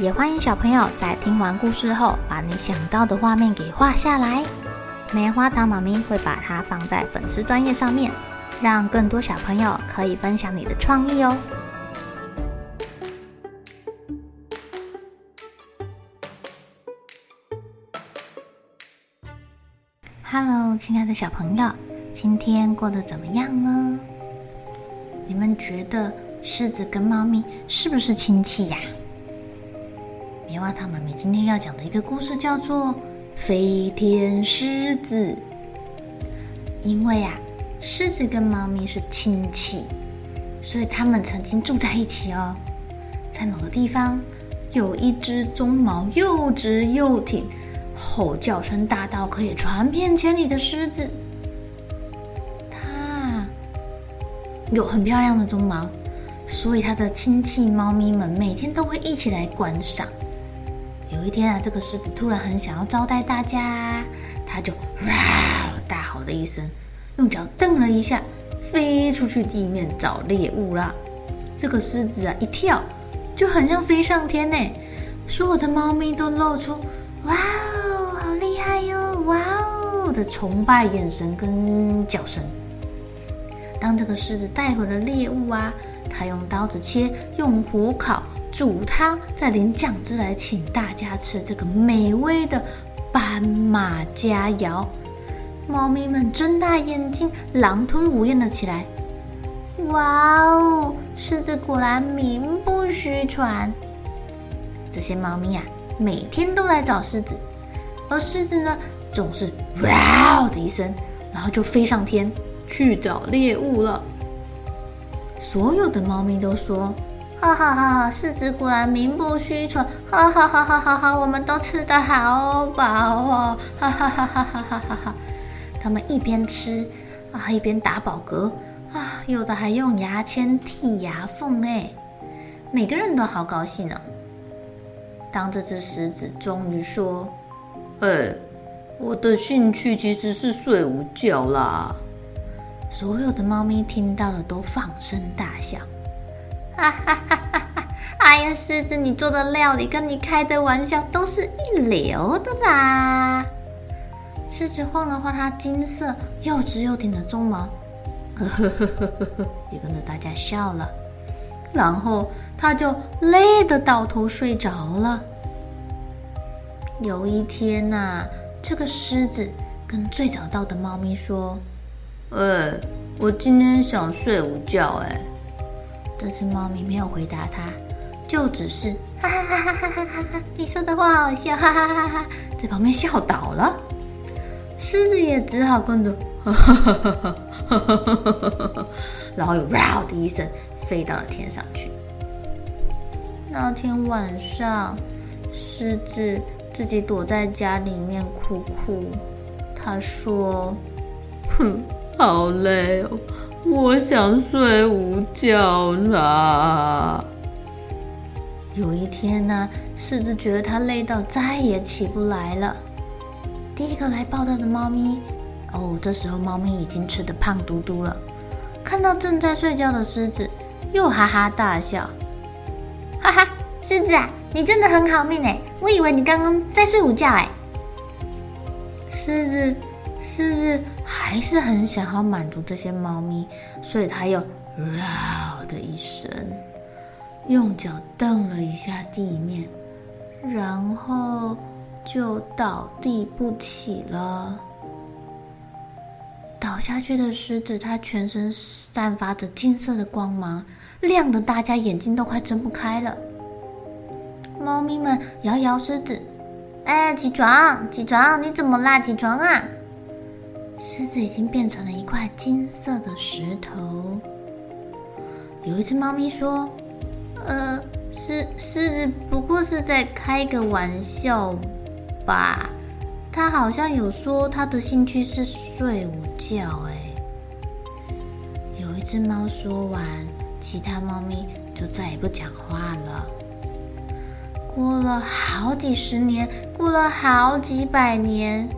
也欢迎小朋友在听完故事后，把你想到的画面给画下来。棉花糖妈咪会把它放在粉丝专页上面，让更多小朋友可以分享你的创意哦。Hello，亲爱的小朋友，今天过得怎么样呢？你们觉得狮子跟猫咪是不是亲戚呀？棉花糖妈咪今天要讲的一个故事叫做《飞天狮子》。因为啊，狮子跟猫咪是亲戚，所以他们曾经住在一起哦。在某个地方，有一只鬃毛又直又挺、吼叫声大到可以传遍千里的狮子。它有很漂亮的鬃毛，所以它的亲戚猫咪们每天都会一起来观赏。有一天啊，这个狮子突然很想要招待大家，它就哇大吼了一声，用脚蹬了一下，飞出去地面找猎物了。这个狮子啊，一跳就很像飞上天呢，所有的猫咪都露出哇哦，好厉害哟，哇哦的崇拜眼神跟叫声。当这个狮子带回了猎物啊，它用刀子切，用火烤。煮汤，再淋酱汁来请大家吃这个美味的斑马佳肴。猫咪们睁大眼睛，狼吞虎咽了起来。哇哦，狮子果然名不虚传。这些猫咪呀、每天都来找狮子，而狮子呢，总是哇的一声，然后就飞上天去找猎物了。所有的猫咪都说。哈哈哈哈！狮子果然名不虚传，哈哈哈哈哈哈！我们都吃得好饱哦，哈哈哈哈哈哈哈哈！他们一边吃啊，一边打饱嗝啊，有的还用牙签剔牙缝，哎，每个人都好高兴呢。当这只狮子终于说：“哎，我的兴趣其实是睡午觉啦。”所有的猫咪听到了都放声大笑。哈哈哈哈哈！哎呀，狮子，你做的料理跟你开的玩笑都是一流的啦！狮子晃了晃它金色又直又挺的鬃毛，呵呵呵呵呵，也跟着大家笑了。然后它就累得倒头睡着了。有一天呐、啊，这个狮子跟最早到的猫咪说：“哎，我今天想睡午觉，哎。”这只猫咪没有回答他，就只是哈哈哈哈哈哈哈！你说的话好笑，哈哈哈哈！在旁边笑倒了，狮子也只好跟着哈哈哈哈哈哈，然后又哇的一声飞到了天上去。那天晚上，狮子自己躲在家里面哭哭，他说：“哼，好累哦。”我想睡午觉啦。有一天呢，狮子觉得它累到再也起不来了。第一个来报道的猫咪，哦，这时候猫咪已经吃得胖嘟嘟了。看到正在睡觉的狮子，又哈哈大笑。哈哈，狮子啊，你真的很好命哎！我以为你刚刚在睡午觉哎。狮子，狮子。还是很想要满足这些猫咪，所以它又“嗷”的一声，用脚蹬了一下地面，然后就倒地不起了。倒下去的狮子，它全身散发着金色的光芒，亮得大家眼睛都快睁不开了。猫咪们摇摇狮子：“哎，起床，起床！你怎么啦？起床啊！”狮子已经变成了一块金色的石头。有一只猫咪说：“呃，狮狮子不过是在开个玩笑吧？他好像有说他的兴趣是睡午觉。哎，有一只猫说完，其他猫咪就再也不讲话了。过了好几十年，过了好几百年，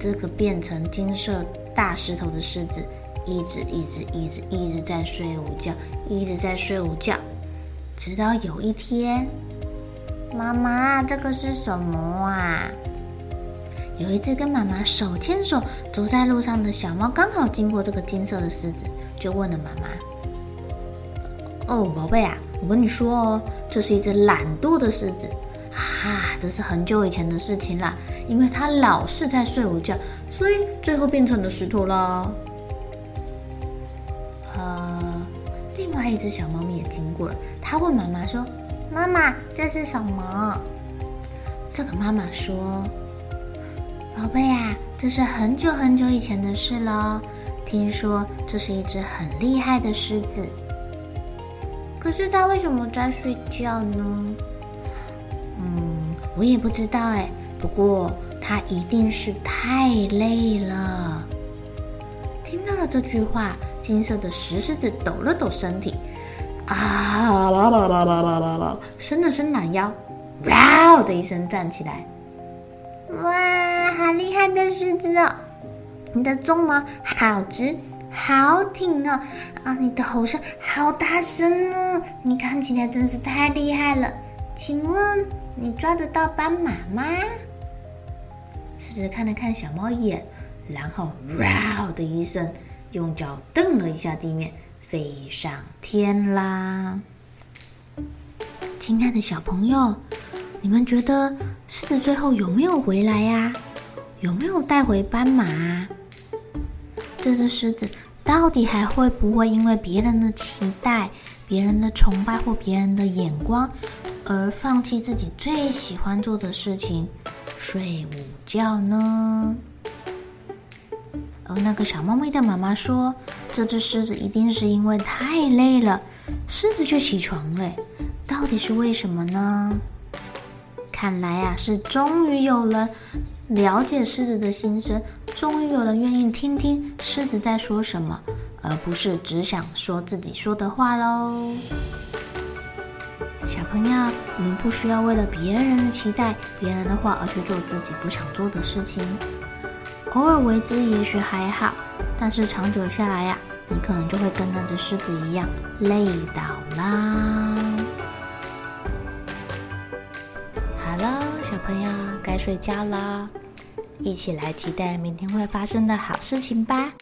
这个变成金色大石头的狮子，一直一直一直一直在睡午觉，一直在睡午觉。直到有一天，妈妈，这个是什么啊？有一只跟妈妈手牵手走在路上的小猫，刚好经过这个金色的狮子，就问了妈妈：“哦，宝贝啊，我跟你说哦，这是一只懒惰的狮子，啊，这是很久以前的事情了，因为它老是在睡午觉，所以最后变成了石头了。”呃另外一只小猫咪也经过了，它问妈妈说：“妈妈，这是什么？”这个妈妈说：“宝贝啊，这是很久很久以前的事了。听说这是一只很厉害的狮子，可是它为什么在睡觉呢？”我也不知道哎。不过它一定是太累了。听到了这句话。金色的石狮子抖了抖身体，啊啦啦啦啦啦啦，伸了伸懒腰，哇的一声站起来，哇，好厉害的狮子哦！你的鬃毛好直，好挺哦，啊，你的吼声好大声哦，你看起来真是太厉害了。请问你抓得到斑马吗？狮子看了看小猫一眼，然后哇的一声。用脚蹬了一下地面，飞上天啦！亲爱的小朋友，你们觉得狮子最后有没有回来呀？有没有带回斑马？这只狮子到底还会不会因为别人的期待、别人的崇拜或别人的眼光，而放弃自己最喜欢做的事情——睡午觉呢？而那个小猫咪的妈妈说：“这只狮子一定是因为太累了，狮子就起床了。到底是为什么呢？看来啊，是终于有人了解狮子的心声，终于有人愿意听听狮子在说什么，而不是只想说自己说的话喽。小朋友，你们不需要为了别人的期待、别人的话而去做自己不想做的事情。”偶尔为之也许还好，但是长久下来呀，你可能就会跟那只狮子一样累倒啦。好了，小朋友该睡觉了，一起来期待明天会发生的好事情吧。